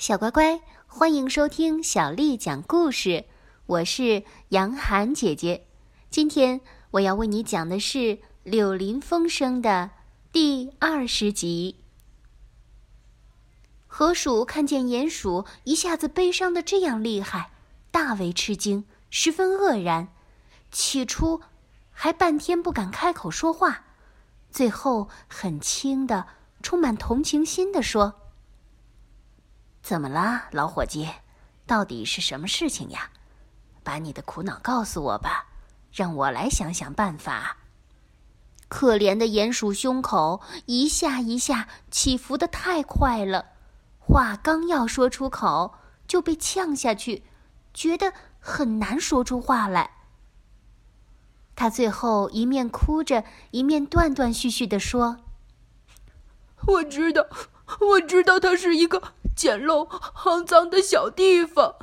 小乖乖，欢迎收听小丽讲故事。我是杨涵姐姐，今天我要为你讲的是《柳林风声》的第二十集。河鼠看见鼹鼠一下子悲伤的这样厉害，大为吃惊，十分愕然。起初，还半天不敢开口说话，最后很轻的、充满同情心的说：“怎么啦，老伙计？到底是什么事情呀？”把你的苦恼告诉我吧，让我来想想办法。可怜的鼹鼠胸口一下一下起伏的太快了，话刚要说出口就被呛下去，觉得很难说出话来。他最后一面哭着，一面断断续续的说：“我知道，我知道，它是一个简陋、肮脏的小地方。”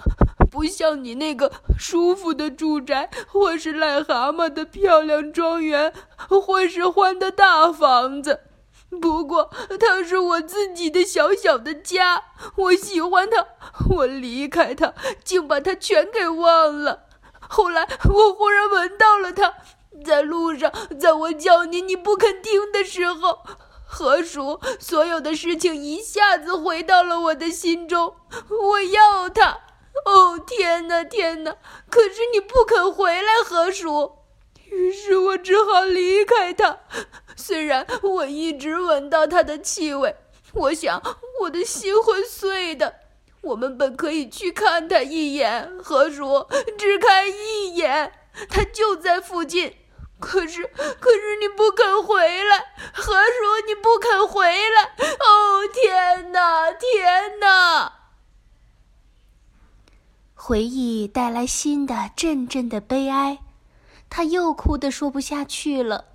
不像你那个舒服的住宅，或是癞蛤蟆的漂亮庄园，或是欢的大房子。不过，它是我自己的小小的家，我喜欢它。我离开它，竟把它全给忘了。后来，我忽然闻到了它，在路上，在我叫你你不肯听的时候，河鼠，所有的事情一下子回到了我的心中。我要他。哦天哪，天哪！可是你不肯回来，河鼠。于是我只好离开他。虽然我一直闻到他的气味，我想我的心会碎的。我们本可以去看他一眼，河鼠，只看一眼，他就在附近。可是，可是你不肯回来，河鼠，不肯回来。哦天哪，天哪！回忆带来新的阵阵的悲哀，他又哭得说不下去了。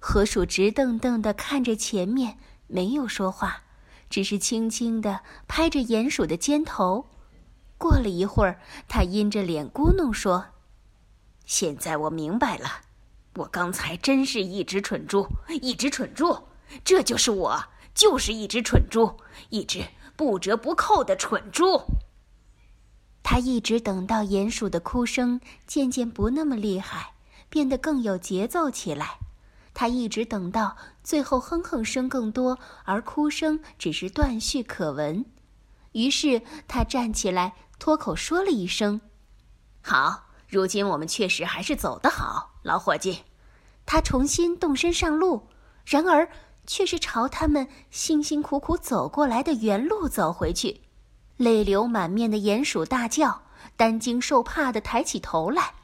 河鼠直瞪瞪地看着前面，没有说话，只是轻轻地拍着鼹鼠的肩头。过了一会儿，他阴着脸咕哝说：“现在我明白了，我刚才真是一只蠢猪，一只蠢猪，这就是我，就是一只蠢猪，一只不折不扣的蠢猪。”他一直等到鼹鼠的哭声渐渐不那么厉害，变得更有节奏起来。他一直等到最后哼哼声更多，而哭声只是断续可闻。于是他站起来，脱口说了一声：“好，如今我们确实还是走得好，老伙计。”他重新动身上路，然而却是朝他们辛辛苦苦走过来的原路走回去。泪流满面的鼹鼠大叫，担惊受怕的抬起头来：“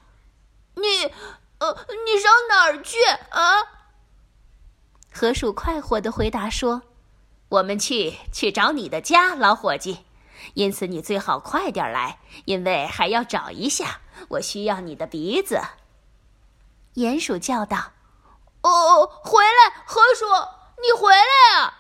你，呃，你上哪儿去啊？”河鼠快活的回答说：“我们去去找你的家，老伙计。因此你最好快点来，因为还要找一下，我需要你的鼻子。”鼹鼠叫道：“哦，回来，河鼠，你回来啊！”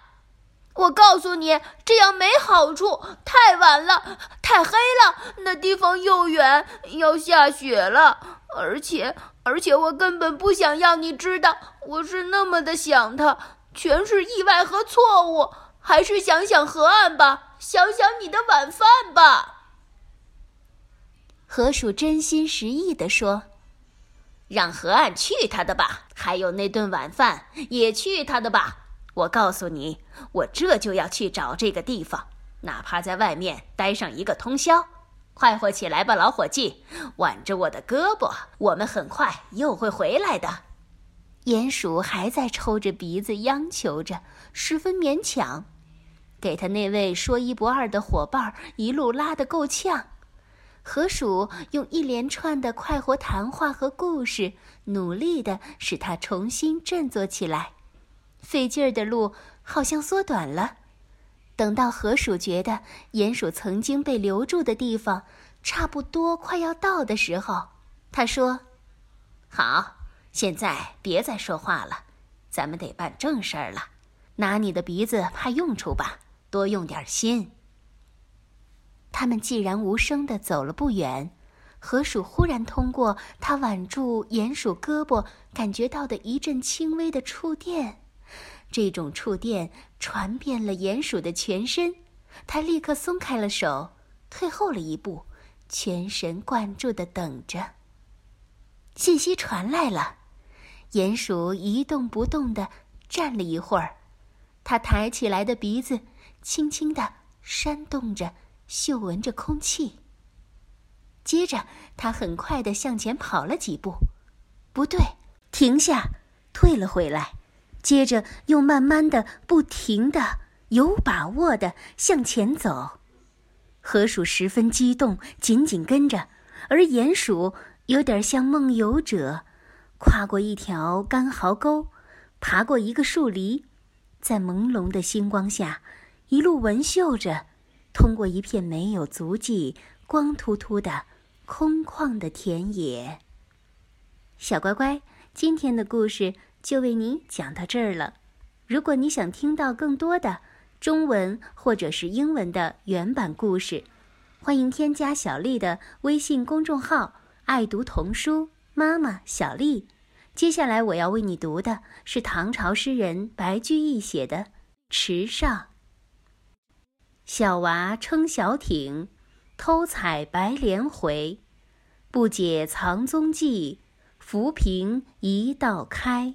我告诉你，这样没好处。太晚了，太黑了，那地方又远，要下雪了。而且，而且我根本不想要你知道，我是那么的想他，全是意外和错误。还是想想河岸吧，想想你的晚饭吧。河鼠真心实意地说：“让河岸去他的吧，还有那顿晚饭也去他的吧。”我告诉你，我这就要去找这个地方，哪怕在外面待上一个通宵。快活起来吧，老伙计，挽着我的胳膊，我们很快又会回来的。鼹鼠还在抽着鼻子央求着，十分勉强，给他那位说一不二的伙伴一路拉得够呛。河鼠用一连串的快活谈话和故事，努力的使他重新振作起来。费劲儿的路好像缩短了。等到河鼠觉得鼹鼠曾经被留住的地方差不多快要到的时候，他说：“好，现在别再说话了，咱们得办正事儿了。拿你的鼻子派用处吧，多用点心。”他们既然无声地走了不远，河鼠忽然通过他挽住鼹鼠胳膊感觉到的一阵轻微的触电。这种触电传遍了鼹鼠的全身，它立刻松开了手，退后了一步，全神贯注的等着。信息传来了，鼹鼠一动不动的站了一会儿，它抬起来的鼻子轻轻的扇动着，嗅闻着空气。接着，它很快的向前跑了几步，不对，停下，退了回来，接着又慢慢的、不停的。有把握的向前走，河鼠十分激动，紧紧跟着；而鼹鼠有点像梦游者，跨过一条干壕沟，爬过一个树篱，在朦胧的星光下，一路闻嗅着，通过一片没有足迹、光秃秃的空旷的田野。小乖乖，今天的故事就为你讲到这儿了。如果你想听到更多的，中文或者是英文的原版故事，欢迎添加小丽的微信公众号“爱读童书妈妈小丽”。接下来我要为你读的是唐朝诗人白居易写的《池上》。小娃撑小艇，偷采白莲回，不解藏踪迹，浮萍一道开。